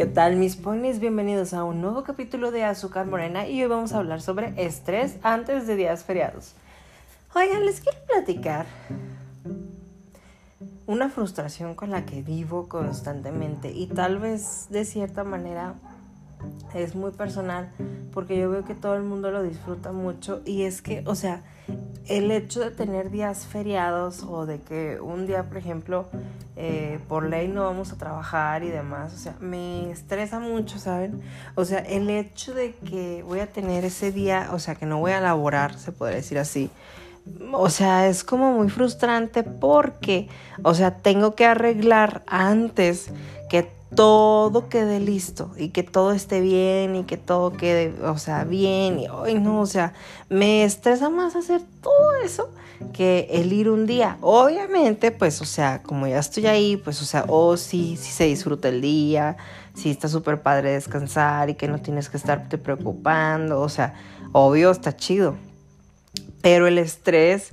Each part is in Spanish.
¿Qué tal mis ponies? Bienvenidos a un nuevo capítulo de Azúcar Morena y hoy vamos a hablar sobre estrés antes de días feriados. Oigan, les quiero platicar una frustración con la que vivo constantemente y tal vez de cierta manera es muy personal porque yo veo que todo el mundo lo disfruta mucho y es que, o sea, el hecho de tener días feriados o de que un día, por ejemplo, eh, por ley no vamos a trabajar y demás, o sea, me estresa mucho, ¿saben? O sea, el hecho de que voy a tener ese día, o sea, que no voy a laborar, se puede decir así, o sea, es como muy frustrante porque, o sea, tengo que arreglar antes que todo quede listo y que todo esté bien y que todo quede, o sea, bien y hoy no, o sea, me estresa más hacer todo eso que el ir un día. Obviamente, pues, o sea, como ya estoy ahí, pues, o sea, oh, sí, sí se disfruta el día, sí está súper padre descansar y que no tienes que estarte preocupando, o sea, obvio está chido. Pero el estrés,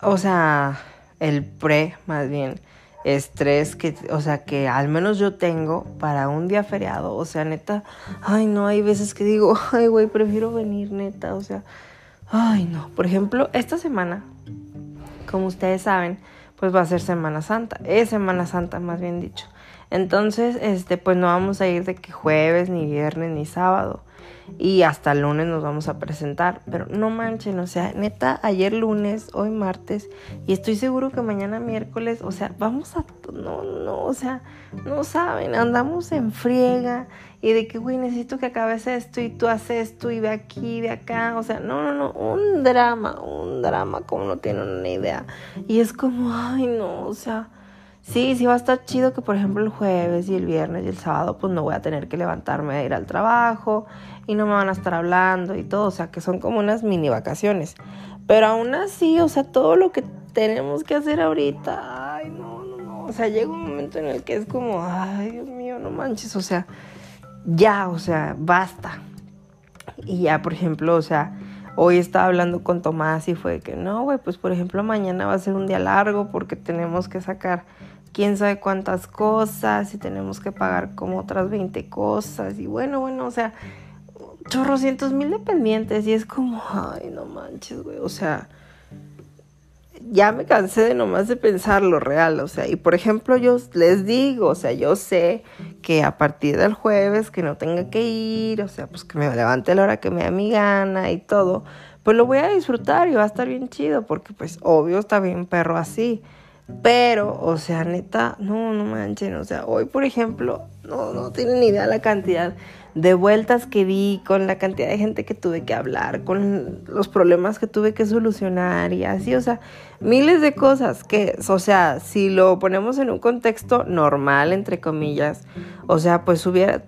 o sea, el pre, más bien, estrés que, o sea, que al menos yo tengo para un día feriado. O sea, neta, ay, no, hay veces que digo, ay, güey, prefiero venir, neta, o sea, ay, no. Por ejemplo, esta semana, como ustedes saben, pues va a ser Semana Santa. Es Semana Santa, más bien dicho. Entonces, este, pues no vamos a ir de que jueves, ni viernes, ni sábado y hasta lunes nos vamos a presentar. Pero no manchen, o sea, neta, ayer lunes, hoy martes, y estoy seguro que mañana miércoles, o sea, vamos a. No, no, o sea, no saben, andamos en friega y de que, güey, necesito que acabes esto y tú haces esto y ve aquí, de acá, o sea, no, no, no, un drama, un drama, como no tienen una idea. Y es como, ay, no, o sea. Sí, sí va a estar chido que por ejemplo el jueves y el viernes y el sábado pues no voy a tener que levantarme a ir al trabajo y no me van a estar hablando y todo, o sea que son como unas mini vacaciones. Pero aún así, o sea, todo lo que tenemos que hacer ahorita, ay, no, no, no, o sea, llega un momento en el que es como, ay, Dios mío, no manches, o sea, ya, o sea, basta. Y ya, por ejemplo, o sea, hoy estaba hablando con Tomás y fue que no, güey, pues por ejemplo mañana va a ser un día largo porque tenemos que sacar quién sabe cuántas cosas y tenemos que pagar como otras 20 cosas y bueno, bueno, o sea, chorrocientos mil dependientes y es como, ay, no manches, güey, o sea, ya me cansé de nomás de pensar lo real, o sea, y por ejemplo yo les digo, o sea, yo sé que a partir del jueves que no tenga que ir, o sea, pues que me levante la hora que me da mi gana y todo, pues lo voy a disfrutar y va a estar bien chido, porque pues obvio está bien perro así. Pero, o sea, neta, no, no manchen. O sea, hoy, por ejemplo, no, no tienen ni idea la cantidad de vueltas que di, con la cantidad de gente que tuve que hablar, con los problemas que tuve que solucionar y así, o sea, miles de cosas que, o sea, si lo ponemos en un contexto normal, entre comillas, o sea, pues hubiera,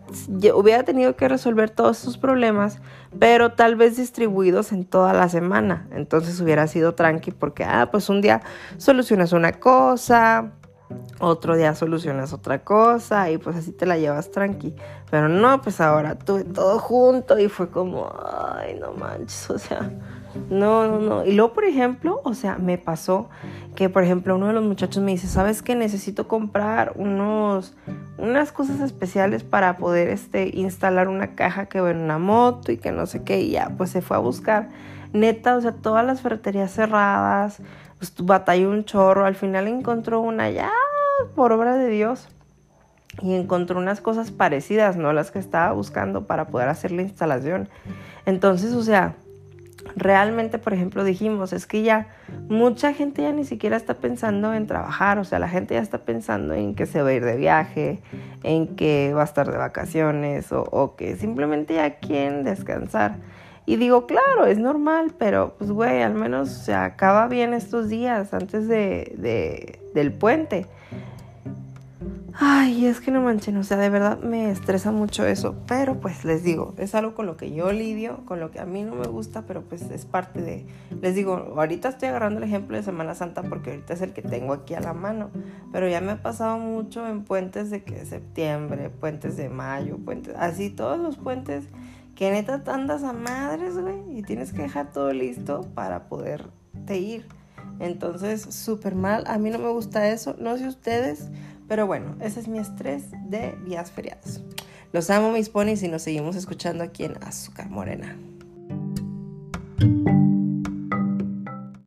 hubiera tenido que resolver todos esos problemas, pero tal vez distribuidos en toda la semana, entonces hubiera sido tranqui porque, ah, pues un día solucionas una cosa, otro día solucionas otra cosa y pues así te la llevas tranqui. Pero no, pues ahora tuve todo junto y fue como, ay, no manches, o sea, no, no, no. Y luego, por ejemplo, o sea, me pasó que, por ejemplo, uno de los muchachos me dice, ¿sabes qué? Necesito comprar unos, unas cosas especiales para poder este, instalar una caja que va en una moto y que no sé qué. Y ya, pues se fue a buscar. Neta, o sea, todas las ferreterías cerradas, pues batalló un chorro, al final encontró una ya por obra de Dios y encontró unas cosas parecidas, no las que estaba buscando para poder hacer la instalación. Entonces, o sea, realmente, por ejemplo, dijimos, es que ya mucha gente ya ni siquiera está pensando en trabajar, o sea, la gente ya está pensando en que se va a ir de viaje, en que va a estar de vacaciones o, que simplemente ya quieren descansar. Y digo, claro, es normal, pero pues güey, al menos se acaba bien estos días antes de, de, del puente. Ay, es que no manchen, o sea, de verdad me estresa mucho eso, pero pues les digo, es algo con lo que yo lidio, con lo que a mí no me gusta, pero pues es parte de, les digo, ahorita estoy agarrando el ejemplo de Semana Santa porque ahorita es el que tengo aquí a la mano, pero ya me ha pasado mucho en puentes de que septiembre, puentes de mayo, puentes, así todos los puentes que neta andas a madres, güey, y tienes que dejar todo listo para poderte ir. Entonces, súper mal. A mí no me gusta eso. No sé ustedes, pero bueno, ese es mi estrés de días feriados. Los amo mis ponis y nos seguimos escuchando aquí en Azúcar Morena.